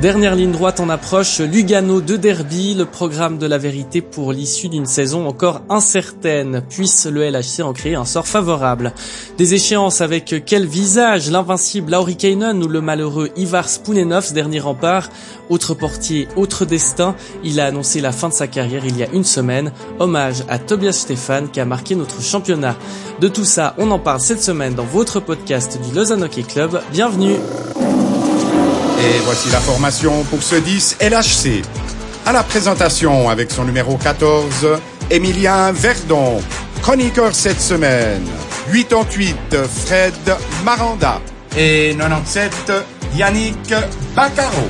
Dernière ligne droite en approche, Lugano de Derby, le programme de la vérité pour l'issue d'une saison encore incertaine. Puisse le LHC en créer un sort favorable. Des échéances avec quel visage? L'invincible Lauri Kainen ou le malheureux Ivar Spunenov, dernier rempart? Autre portier, autre destin. Il a annoncé la fin de sa carrière il y a une semaine. Hommage à Tobias Stefan qui a marqué notre championnat. De tout ça, on en parle cette semaine dans votre podcast du Lausanne Hockey Club. Bienvenue et voici la formation pour ce 10 LHC. À la présentation avec son numéro 14, Emilien Verdon. Chroniqueur cette semaine, 88 Fred Maranda. Et 97 Yannick Baccaro.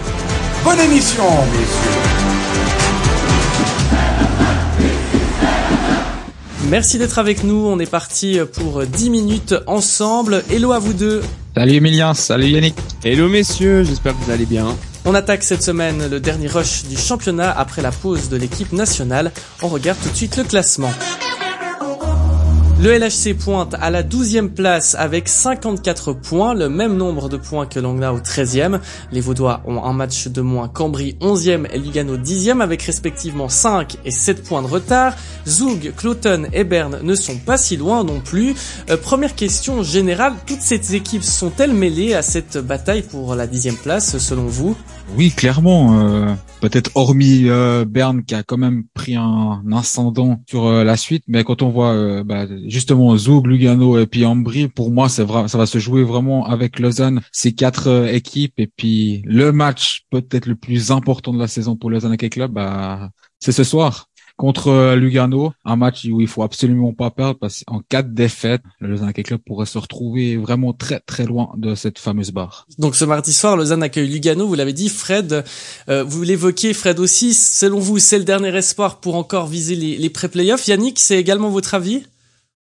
Bonne émission, messieurs. Merci d'être avec nous. On est parti pour 10 minutes ensemble. Hello à vous deux. Salut Emilien, salut Yannick. Hello messieurs, j'espère que vous allez bien. On attaque cette semaine le dernier rush du championnat après la pause de l'équipe nationale. On regarde tout de suite le classement. Le LHC pointe à la 12e place avec 54 points, le même nombre de points que Langla au 13e. Les Vaudois ont un match de moins Cambry 11e et Lugano 10e avec respectivement 5 et 7 points de retard. Zoug, Cloton et Berne ne sont pas si loin non plus. Euh, première question générale, toutes ces équipes sont-elles mêlées à cette bataille pour la 10e place selon vous? Oui, clairement. Euh, peut-être hormis euh, Berne qui a quand même pris un, ascendant sur euh, la suite, mais quand on voit bah, justement Zoug, Lugano et puis Ambry, pour moi, ça va se jouer vraiment avec Lausanne, ces quatre euh, équipes et puis le match peut-être le plus important de la saison pour Lausanne Hockey Club, bah, c'est ce soir contre euh, Lugano, un match où il faut absolument pas perdre parce qu'en cas de défaite, le Lausanne Hockey Club pourrait se retrouver vraiment très très loin de cette fameuse barre. Donc ce mardi soir, Lausanne accueille Lugano, vous l'avez dit, Fred, euh, vous l'évoquiez, Fred aussi, selon vous, c'est le dernier espoir pour encore viser les, les pré-playoffs. Yannick, c'est également votre avis?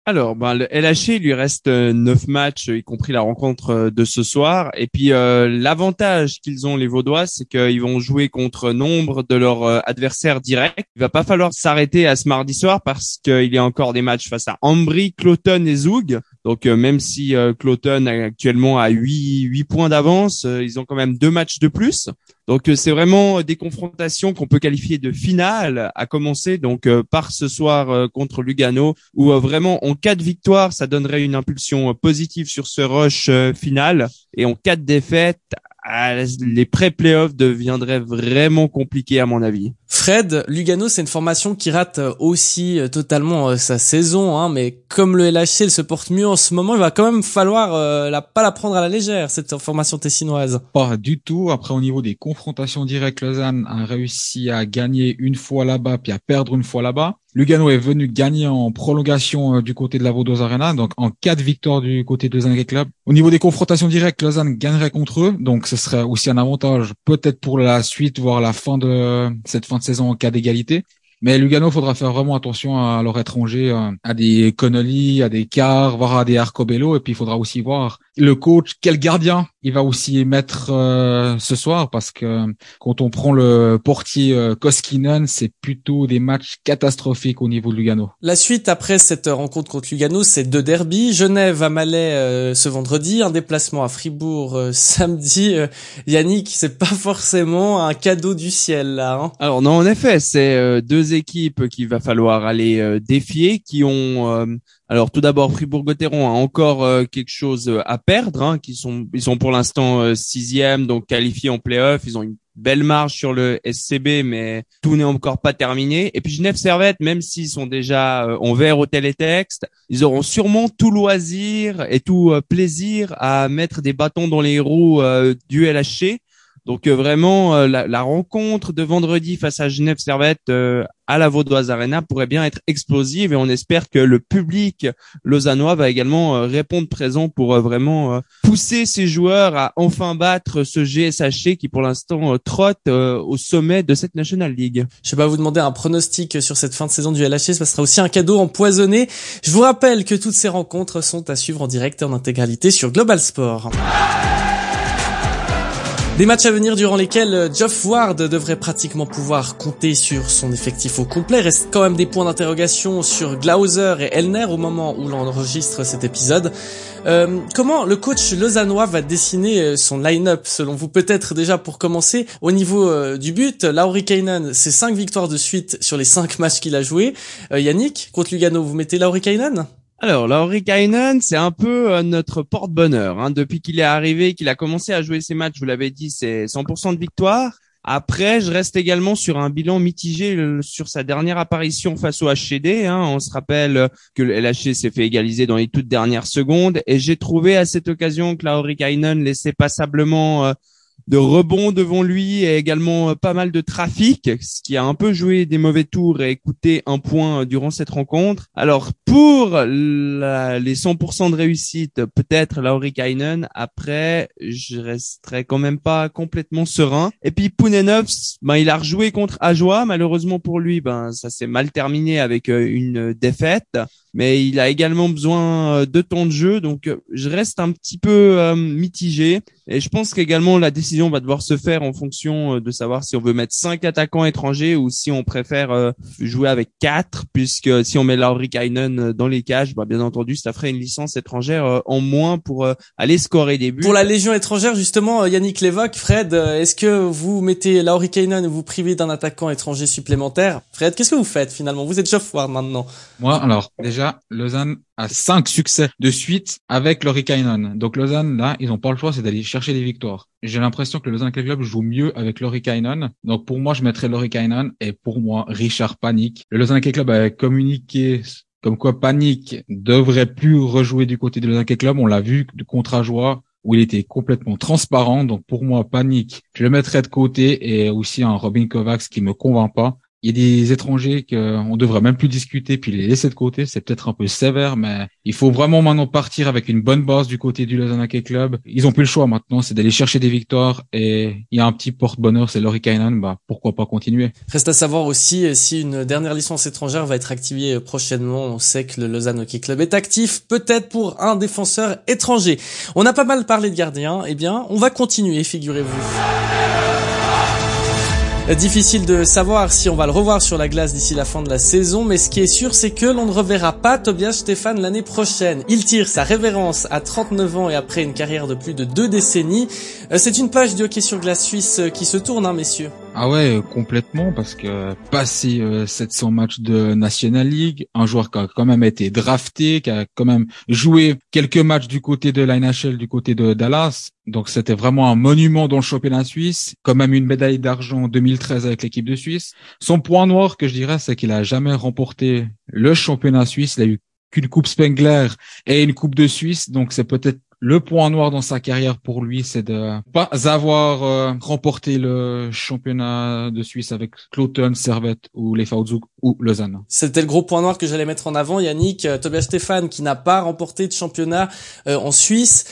Alors, ben, le LHC, il lui reste euh, neuf matchs, y compris la rencontre euh, de ce soir. Et puis, euh, l'avantage qu'ils ont, les Vaudois, c'est qu'ils vont jouer contre nombre de leurs adversaires directs. Il va pas falloir s'arrêter à ce mardi soir parce qu'il y a encore des matchs face à Ambry, Cloton et Zoug. Donc, même si Cloton actuellement a 8, 8 points d'avance, ils ont quand même deux matchs de plus. Donc euh, c'est vraiment des confrontations qu'on peut qualifier de finale à commencer donc euh, par ce soir euh, contre Lugano où vraiment en cas de victoire ça donnerait une impulsion positive sur ce rush final et en cas de défaite ah, les pré-playoffs deviendraient vraiment compliqués à mon avis. Fred, Lugano, c'est une formation qui rate aussi euh, totalement euh, sa saison, hein, mais comme le LHC elle se porte mieux en ce moment, il va quand même falloir euh, la, pas la prendre à la légère, cette formation tessinoise. Pas du tout. Après, au niveau des confrontations directes, Lausanne a réussi à gagner une fois là-bas, puis à perdre une fois là-bas. Lugano est venu gagner en prolongation euh, du côté de la Vaudoise Arena, donc en cas de victoire du côté de Lausanne Club. Au niveau des confrontations directes, Lausanne gagnerait contre eux, donc ce serait aussi un avantage peut-être pour la suite, voire la fin de cette fin de saison en cas d'égalité. Mais Lugano, faudra faire vraiment attention à leur étranger, euh, à des Connolly, à des Carr, voire à des Arcobello. Et puis, il faudra aussi voir le coach, quel gardien il va aussi mettre euh, ce soir parce que quand on prend le portier euh, Koskinen, c'est plutôt des matchs catastrophiques au niveau de Lugano. La suite après cette rencontre contre Lugano, c'est deux derbies. Genève à Malais euh, ce vendredi, un déplacement à Fribourg samedi. Yannick, c'est pas forcément un cadeau du ciel là. Hein Alors non, en effet, c'est deux équipes qu'il va falloir aller défier, qui ont alors tout d'abord, Fribourg-Gotteron a encore euh, quelque chose euh, à perdre, hein, qui sont ils sont pour l'instant euh, sixième, donc qualifiés en play-off. Ils ont une belle marge sur le SCB, mais tout n'est encore pas terminé. Et puis Genève Servette, même s'ils sont déjà en vert au télétexte, ils auront sûrement tout loisir et tout plaisir à mettre des bâtons dans les roues du LHC donc euh, vraiment, euh, la, rencontre de vendredi face à Genève Servette euh, à la Vaudoise Arena pourrait bien être explosive et on espère que le public lausannois va également répondre présent pour vraiment pousser ses joueurs à enfin battre ce GSHC qui pour l'instant trotte au sommet de cette National League. Je vais pas vous demander un pronostic sur cette fin de saison du LHC, ce sera aussi un cadeau empoisonné. Je vous rappelle que toutes ces rencontres sont à suivre en direct et en intégralité sur Global Sport. Des matchs à venir durant lesquels Geoff Ward devrait pratiquement pouvoir compter sur son effectif au complet. Reste quand même des points d'interrogation sur Glauser et Elner au moment où l'on enregistre cet épisode. Euh, comment le coach lausannois va dessiner euh, son line-up selon vous? Peut-être déjà pour commencer au niveau euh, du but, Lauri Kainen, c'est 5 victoires de suite sur les 5 matchs qu'il a joué. Yannick, contre Lugano, vous mettez Lauri Kainen? Alors, Lauri Kainen, c'est un peu euh, notre porte-bonheur. Hein. Depuis qu'il est arrivé, qu'il a commencé à jouer ses matchs, vous l'avez dit, c'est 100% de victoire. Après, je reste également sur un bilan mitigé sur sa dernière apparition face au HCD. Hein. On se rappelle que le LHC s'est fait égaliser dans les toutes dernières secondes. Et j'ai trouvé à cette occasion que Lauri Kainen laissait passablement... Euh, de rebond devant lui et également euh, pas mal de trafic, ce qui a un peu joué des mauvais tours et coûté un point euh, durant cette rencontre. Alors pour les 100% de réussite, peut-être Lauri Kainen. Après, je resterai quand même pas complètement serein. Et puis Pounenovs, ben il a rejoué contre Ajoie. Malheureusement pour lui, ben ça s'est mal terminé avec euh, une défaite mais il a également besoin de temps de jeu, donc je reste un petit peu mitigé. Et je pense qu'également la décision va devoir se faire en fonction de savoir si on veut mettre cinq attaquants étrangers ou si on préfère jouer avec quatre, puisque si on met Lauri Kainen dans les cages, bah, bien entendu, ça ferait une licence étrangère en moins pour aller scorer des buts. Pour la Légion étrangère, justement, Yannick l'évoque. Fred, est-ce que vous mettez Lauri Kainen ou vous privez d'un attaquant étranger supplémentaire? Fred, qu'est-ce que vous faites finalement? Vous êtes Geoffroy maintenant. Moi, alors déjà Lausanne a cinq succès de suite avec le Rikainen. Donc Lausanne, là, ils n'ont pas le choix, c'est d'aller chercher des victoires. J'ai l'impression que le Lausanne Club joue mieux avec le Rikainen. Donc pour moi, je mettrais le Rikainen et pour moi, Richard Panique. Le Lausanne Club a communiqué comme quoi Panique devrait plus rejouer du côté de Lausanne Club. On l'a vu contre Ajoie où il était complètement transparent. Donc pour moi, Panique, je le mettrais de côté et aussi un Robin Kovacs qui me convainc pas il y a des étrangers qu'on devrait même plus discuter puis les laisser de côté. C'est peut-être un peu sévère, mais il faut vraiment maintenant partir avec une bonne base du côté du Lausanne Hockey Club. Ils ont plus le choix maintenant, c'est d'aller chercher des victoires et il y a un petit porte-bonheur, c'est Laurie Kainan. Bah, pourquoi pas continuer? Reste à savoir aussi euh, si une dernière licence étrangère va être activée euh, prochainement. On sait que le Lausanne Hockey Club est actif, peut-être pour un défenseur étranger. On a pas mal parlé de gardiens. Eh bien, on va continuer, figurez-vous. Difficile de savoir si on va le revoir sur la glace d'ici la fin de la saison, mais ce qui est sûr, c'est que l'on ne reverra pas Tobias Stéphane l'année prochaine. Il tire sa révérence à 39 ans et après une carrière de plus de deux décennies. Euh, c'est une page du hockey sur glace suisse qui se tourne, hein, messieurs. Ah ouais, complètement, parce que passer 700 euh, matchs de National League, un joueur qui a quand même été drafté, qui a quand même joué quelques matchs du côté de la NHL, du côté de Dallas, donc c'était vraiment un monument dans le championnat suisse, quand même une médaille d'argent en 2013 avec l'équipe de Suisse. Son point noir que je dirais, c'est qu'il a jamais remporté le championnat suisse, il a eu qu'une coupe Spengler et une coupe de Suisse, donc c'est peut-être le point noir dans sa carrière pour lui, c'est de pas avoir euh, remporté le championnat de Suisse avec Cloton, Servette ou les Fautzug ou Lausanne. C'était le gros point noir que j'allais mettre en avant, Yannick. Euh, Tobias Stéphane qui n'a pas remporté de championnat euh, en Suisse.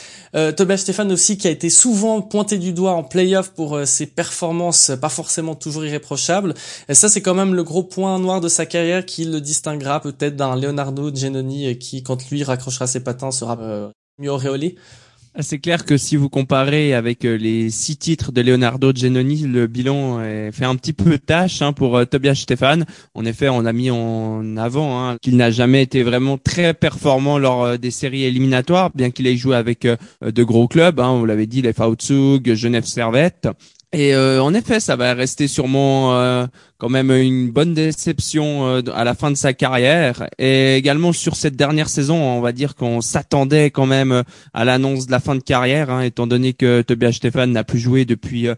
Tobias Stéphane aussi qui a été souvent pointé du doigt en playoff pour ses performances pas forcément toujours irréprochables. Et ça, c'est quand même le gros point noir de sa carrière qui le distinguera peut-être d'un Leonardo Genoni qui, quand lui raccrochera ses patins, sera c'est clair que si vous comparez avec euh, les six titres de Leonardo Genoni, le bilan fait un petit peu tâche hein, pour euh, Tobias Stéphane. En effet, on a mis en avant hein, qu'il n'a jamais été vraiment très performant lors euh, des séries éliminatoires, bien qu'il ait joué avec de gros clubs. Hein, vous l'avez dit, les Fautzug, Genève Servette. Et euh, en effet, ça va rester sûrement euh, quand même une bonne déception euh, à la fin de sa carrière. Et également sur cette dernière saison, on va dire qu'on s'attendait quand même à l'annonce de la fin de carrière, hein, étant donné que Tobias Stéphane n'a plus joué depuis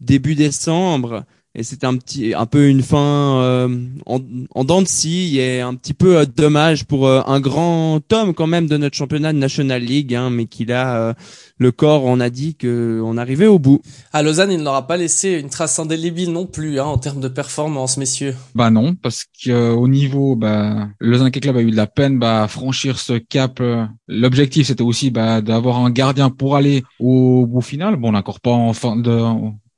début décembre et c'est un petit un peu une fin euh, en, en dents de scie. Et un petit peu euh, dommage pour euh, un grand homme quand même de notre championnat de National League hein, mais qu'il a le corps on a dit que on arrivait au bout. À Lausanne il n'aura pas laissé une trace indélébile non plus hein, en termes de performance messieurs. Bah non parce que au niveau bah Lausanne Club a eu de la peine bah, à franchir ce cap l'objectif c'était aussi bah, d'avoir un gardien pour aller au bout final. Bon on n'a encore pas en fin de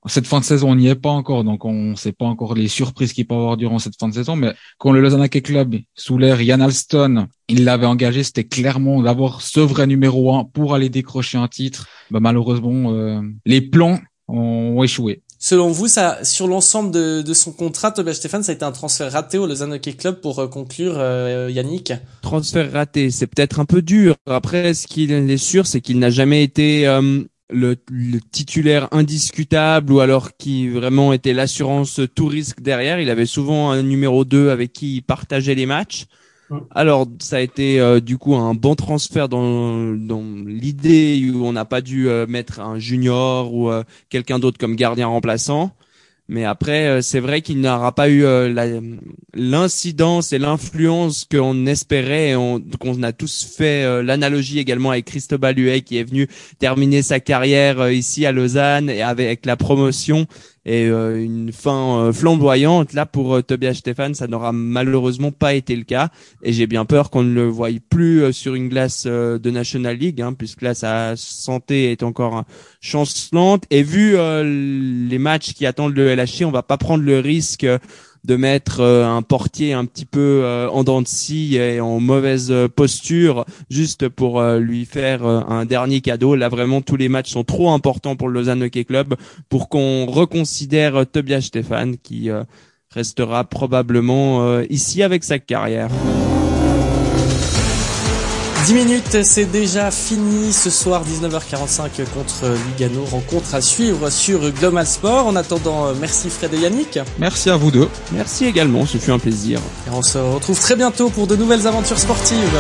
cette fin de saison, on n'y est pas encore, donc on ne sait pas encore les surprises qu'il peut y avoir durant cette fin de saison. Mais quand le Lausanne Hockey Club, sous l'air Yann Alston, il l'avait engagé, c'était clairement d'avoir ce vrai numéro un pour aller décrocher un titre. Bah, malheureusement, euh, les plans ont échoué. Selon vous, ça, sur l'ensemble de, de, son contrat, Tobias Stéphane, ça a été un transfert raté au Lausanne Hockey Club pour euh, conclure, euh, Yannick? Transfert raté, c'est peut-être un peu dur. Après, ce qu'il est sûr, c'est qu'il n'a jamais été euh, le, le, titulaire indiscutable ou alors qui vraiment était l'assurance tout risque derrière. Il avait souvent un numéro 2 avec qui il partageait les matchs. Alors, ça a été euh, du coup un bon transfert dans, dans l'idée où on n'a pas dû euh, mettre un junior ou euh, quelqu'un d'autre comme gardien remplaçant. Mais après, c'est vrai qu'il n'aura pas eu l'incidence et l'influence qu'on espérait. Et on, qu'on a tous fait l'analogie également avec Christophe Huet qui est venu terminer sa carrière ici à Lausanne et avec la promotion et euh, une fin euh, flamboyante. Là, pour euh, Tobias Stefan, ça n'aura malheureusement pas été le cas. Et j'ai bien peur qu'on ne le voie plus sur une glace de National League, hein, puisque là, sa santé est encore chancelante. Et vu les matchs qui attendent le LHC, on va pas prendre le risque de mettre euh, un portier un petit peu euh, en dents de scie et en mauvaise posture juste pour euh, lui faire un dernier cadeau. Là vraiment tous les matchs sont trop importants pour le Lausanne Hockey Club pour qu'on reconsidère Tobias Stéphane qui restera probablement ici avec sa carrière. 10 minutes, c'est déjà fini ce soir, 19h45 contre Lugano. Rencontre à suivre sur Global Sport. En attendant, merci Fred et Yannick. Merci à vous deux. Merci également, ce fut un plaisir. Et on se retrouve très bientôt pour de nouvelles aventures sportives.